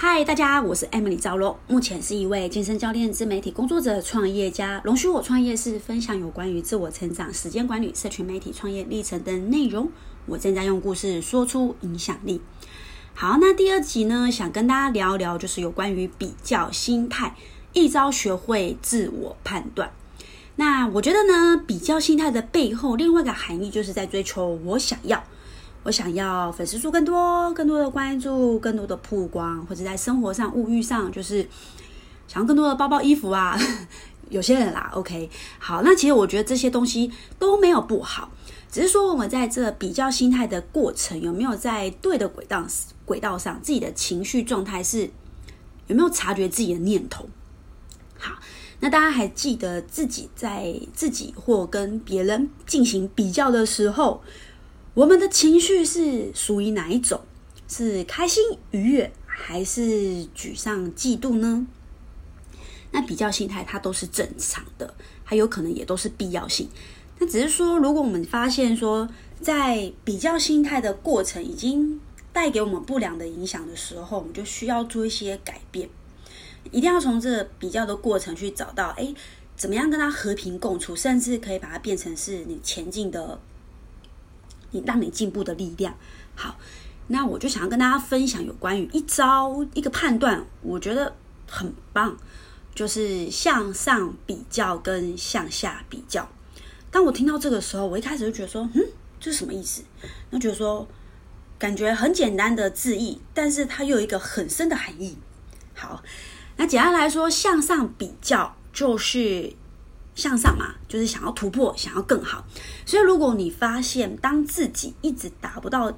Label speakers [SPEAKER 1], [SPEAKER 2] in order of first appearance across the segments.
[SPEAKER 1] 嗨，大家，我是 Emily 赵龙，目前是一位健身教练、自媒体工作者、创业家。容许我创业是分享有关于自我成长、时间管理、社群媒体创业历程的内容。我正在用故事说出影响力。好，那第二集呢，想跟大家聊一聊，就是有关于比较心态，一招学会自我判断。那我觉得呢，比较心态的背后，另外一个含义就是在追求我想要。我想要粉丝数更多，更多的关注，更多的曝光，或者在生活上、物欲上，就是想要更多的包包、衣服啊。有些人啦，OK，好，那其实我觉得这些东西都没有不好，只是说我们在这比较心态的过程，有没有在对的轨道轨道上，自己的情绪状态是有没有察觉自己的念头？好，那大家还记得自己在自己或跟别人进行比较的时候？我们的情绪是属于哪一种？是开心愉悦，还是沮丧嫉妒呢？那比较心态它都是正常的，还有可能也都是必要性。那只是说，如果我们发现说，在比较心态的过程已经带给我们不良的影响的时候，我们就需要做一些改变。一定要从这比较的过程去找到，哎，怎么样跟他和平共处，甚至可以把它变成是你前进的。你让你进步的力量。好，那我就想要跟大家分享有关于一招一个判断，我觉得很棒，就是向上比较跟向下比较。当我听到这个时候，我一开始就觉得说，嗯，这是什么意思？那觉得说，感觉很简单的字义，但是它又有一个很深的含义。好，那简单来说，向上比较就是。向上嘛，就是想要突破，想要更好。所以，如果你发现当自己一直达不到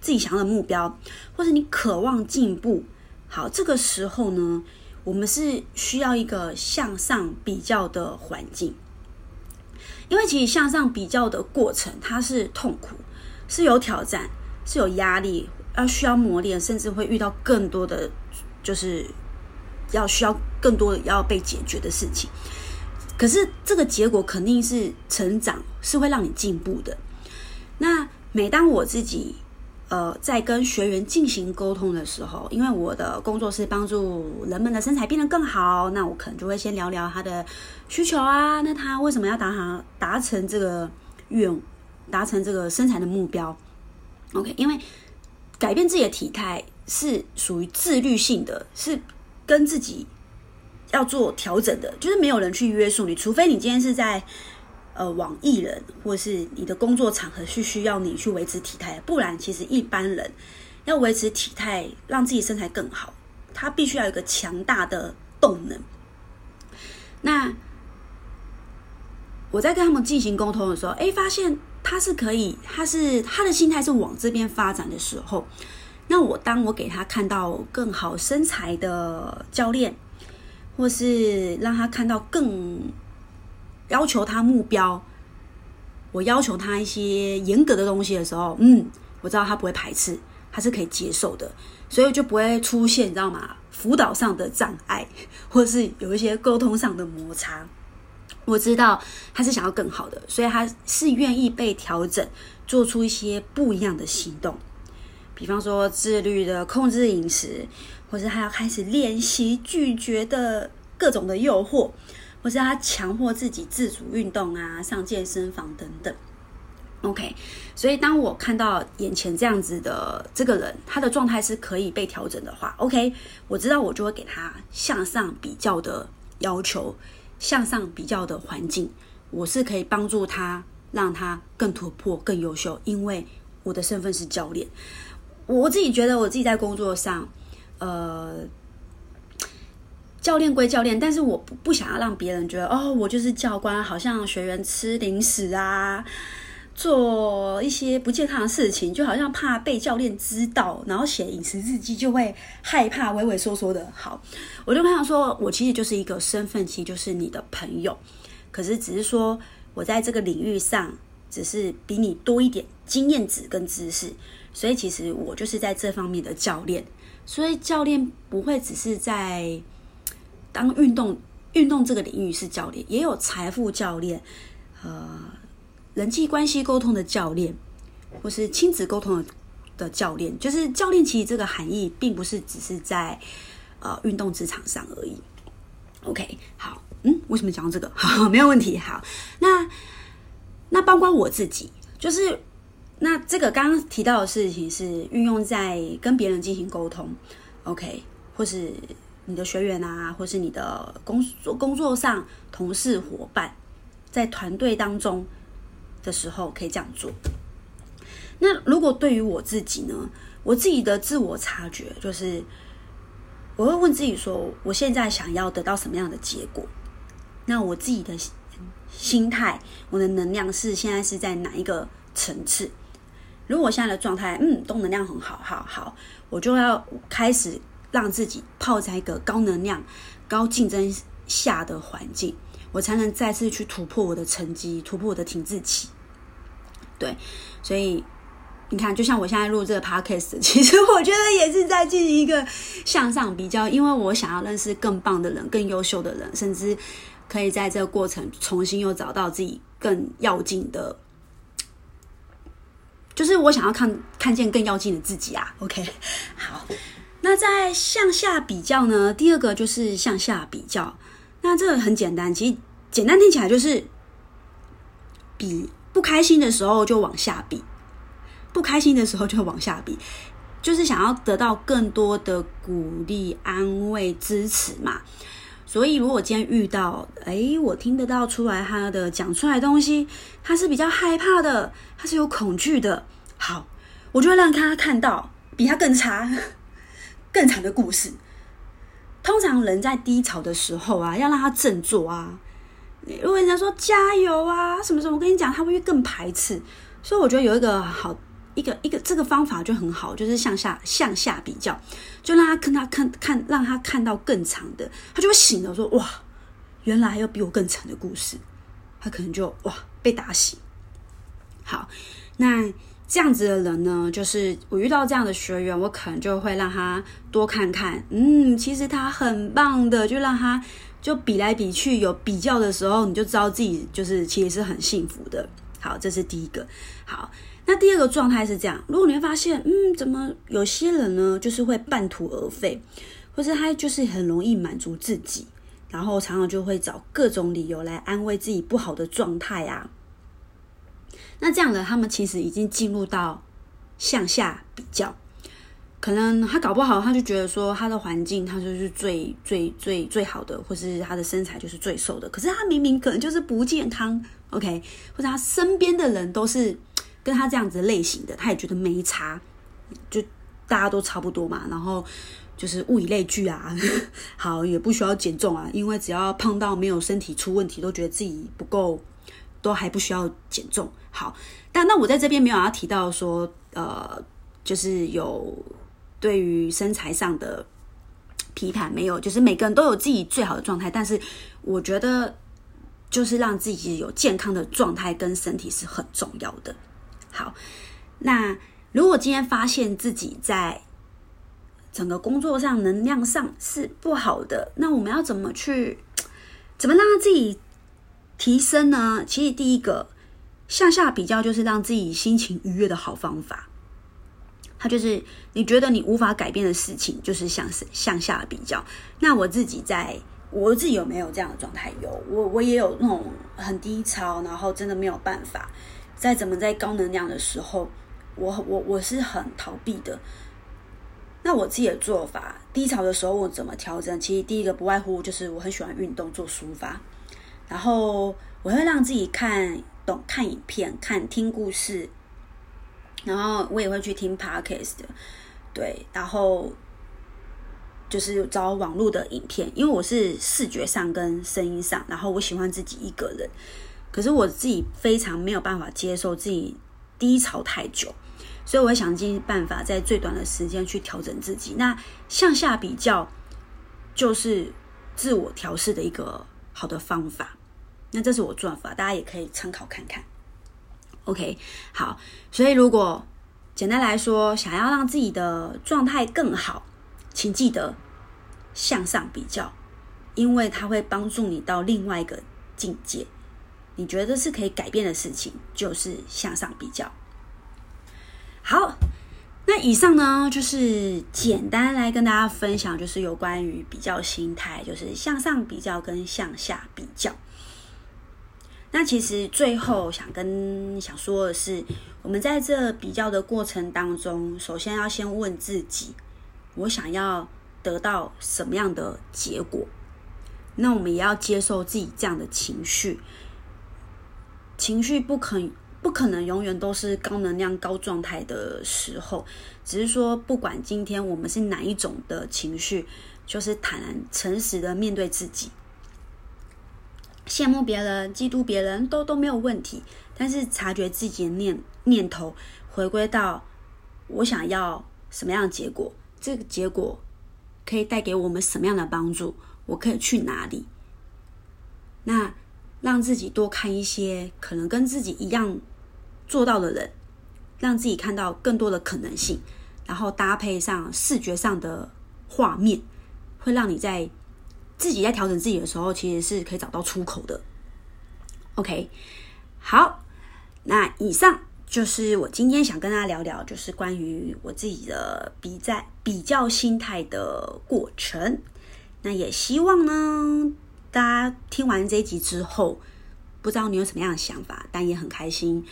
[SPEAKER 1] 自己想要的目标，或者你渴望进步，好，这个时候呢，我们是需要一个向上比较的环境。因为其实向上比较的过程，它是痛苦，是有挑战，是有压力，要需要磨练，甚至会遇到更多的，就是要需要更多的要被解决的事情。可是这个结果肯定是成长，是会让你进步的。那每当我自己呃在跟学员进行沟通的时候，因为我的工作是帮助人们的身材变得更好，那我可能就会先聊聊他的需求啊，那他为什么要达成达成这个愿，达成这个身材的目标？OK，因为改变自己的体态是属于自律性的，是跟自己。要做调整的，就是没有人去约束你，除非你今天是在呃网艺人，或是你的工作场合是需要你去维持体态，不然其实一般人要维持体态，让自己身材更好，他必须要有一个强大的动能。那我在跟他们进行沟通的时候，哎，发现他是可以，他是他的心态是往这边发展的时候，那我当我给他看到更好身材的教练。或是让他看到更要求他目标，我要求他一些严格的东西的时候，嗯，我知道他不会排斥，他是可以接受的，所以就不会出现你知道吗？辅导上的障碍，或是有一些沟通上的摩擦。我知道他是想要更好的，所以他是愿意被调整，做出一些不一样的行动，比方说自律的控制饮食。或是他要开始练习拒绝的各种的诱惑，或是他强迫自己自主运动啊，上健身房等等。OK，所以当我看到眼前这样子的这个人，他的状态是可以被调整的话，OK，我知道我就会给他向上比较的要求，向上比较的环境，我是可以帮助他，让他更突破、更优秀。因为我的身份是教练，我自己觉得我自己在工作上。呃，教练归教练，但是我不不想要让别人觉得哦，我就是教官，好像学员吃零食啊，做一些不健康的事情，就好像怕被教练知道，然后写饮食日记就会害怕畏畏缩缩的。好，我就跟他说，我其实就是一个身份，其实就是你的朋友，可是只是说我在这个领域上，只是比你多一点经验值跟知识，所以其实我就是在这方面的教练。所以教练不会只是在当运动运动这个领域是教练，也有财富教练，呃，人际关系沟通的教练，或是亲子沟通的的教练，就是教练其实这个含义并不是只是在呃运动职场上而已。OK，好，嗯，为什么讲到这个？好，没有问题。好，那那包括我自己，就是那这个刚刚提到的事情是运用在跟别人进行沟通，OK，或是你的学员啊，或是你的工作工作上同事伙伴，在团队当中的时候可以这样做。那如果对于我自己呢，我自己的自我察觉就是。我会问自己说：我现在想要得到什么样的结果？那我自己的心态，我的能量是现在是在哪一个层次？如果现在的状态，嗯，都能量很好，好好，我就要开始让自己泡在一个高能量、高竞争下的环境，我才能再次去突破我的成绩，突破我的停滞期。对，所以。你看，就像我现在录这个 podcast，其实我觉得也是在进行一个向上比较，因为我想要认识更棒的人、更优秀的人，甚至可以在这个过程重新又找到自己更要紧的，就是我想要看看见更要紧的自己啊。OK，好，那在向下比较呢？第二个就是向下比较，那这个很简单，其实简单听起来就是比不开心的时候就往下比。不开心的时候就往下比，就是想要得到更多的鼓励、安慰、支持嘛。所以，如果今天遇到，哎，我听得到出来他的讲出来东西，他是比较害怕的，他是有恐惧的。好，我就会让他看到比他更差、更惨的故事。通常人在低潮的时候啊，要让他振作啊。如果人家说加油啊，什么什么，我跟你讲，他会更排斥。所以，我觉得有一个好。一个一个这个方法就很好，就是向下向下比较，就让他看他看看，让他看到更长的，他就会醒了，说哇，原来有比我更长的故事，他可能就哇被打醒。好，那这样子的人呢，就是我遇到这样的学员，我可能就会让他多看看，嗯，其实他很棒的，就让他就比来比去，有比较的时候，你就知道自己就是其实是很幸福的。好，这是第一个。好。那第二个状态是这样，如果你会发现，嗯，怎么有些人呢，就是会半途而废，或者他就是很容易满足自己，然后常常就会找各种理由来安慰自己不好的状态啊。那这样的他们其实已经进入到向下比较，可能他搞不好他就觉得说他的环境他就是最最最最好的，或是他的身材就是最瘦的，可是他明明可能就是不健康，OK，或者他身边的人都是。跟他这样子类型的，他也觉得没差，就大家都差不多嘛。然后就是物以类聚啊，好也不需要减重啊，因为只要胖到没有身体出问题，都觉得自己不够，都还不需要减重。好，但那我在这边没有要提到说，呃，就是有对于身材上的批判，没有，就是每个人都有自己最好的状态，但是我觉得就是让自己有健康的状态跟身体是很重要的。好，那如果今天发现自己在整个工作上能量上是不好的，那我们要怎么去怎么让自己提升呢？其实第一个向下比较就是让自己心情愉悦的好方法。它就是你觉得你无法改变的事情，就是向向下比较。那我自己在我自己有没有这样的状态？有，我我也有那种很低潮，然后真的没有办法。再怎么在高能量的时候，我我我是很逃避的。那我自己的做法，低潮的时候我怎么调整？其实第一个不外乎就是我很喜欢运动做抒发，然后我会让自己看懂看影片、看听故事，然后我也会去听 podcast，对，然后就是找网络的影片，因为我是视觉上跟声音上，然后我喜欢自己一个人。可是我自己非常没有办法接受自己低潮太久，所以我会想尽办法在最短的时间去调整自己。那向下比较就是自我调试的一个好的方法。那这是我做法，大家也可以参考看看。OK，好。所以如果简单来说，想要让自己的状态更好，请记得向上比较，因为它会帮助你到另外一个境界。你觉得是可以改变的事情，就是向上比较。好，那以上呢，就是简单来跟大家分享，就是有关于比较心态，就是向上比较跟向下比较。那其实最后想跟想说的是，我们在这比较的过程当中，首先要先问自己，我想要得到什么样的结果？那我们也要接受自己这样的情绪，情绪不可不可能永远都是高能量、高状态的时候，只是说不管今天我们是哪一种的情绪，就是坦然、诚实的面对自己。羡慕别人、嫉妒别人都都没有问题，但是察觉自己的念念头，回归到我想要什么样的结果，这个结果可以带给我们什么样的帮助，我可以去哪里？那让自己多看一些可能跟自己一样做到的人，让自己看到更多的可能性，然后搭配上视觉上的画面，会让你在。自己在调整自己的时候，其实是可以找到出口的。OK，好，那以上就是我今天想跟大家聊聊，就是关于我自己的比在比较心态的过程。那也希望呢，大家听完这一集之后，不知道你有什么样的想法，但也很开心。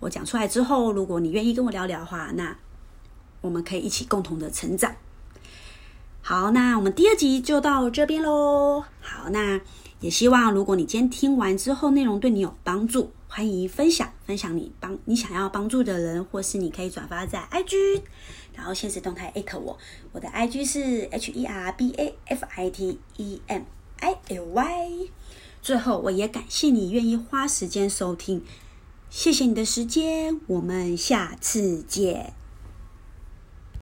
[SPEAKER 1] 我讲出来之后，如果你愿意跟我聊聊的话，那我们可以一起共同的成长。好，那我们第二集就到这边喽。好，那也希望如果你今天听完之后内容对你有帮助，欢迎分享，分享你帮你想要帮助的人，或是你可以转发在 IG，然后现实动态艾特我，我的 IG 是 H E R B A F I T E M I L Y。最后，我也感谢你愿意花时间收听，谢谢你的时间，我们下次见。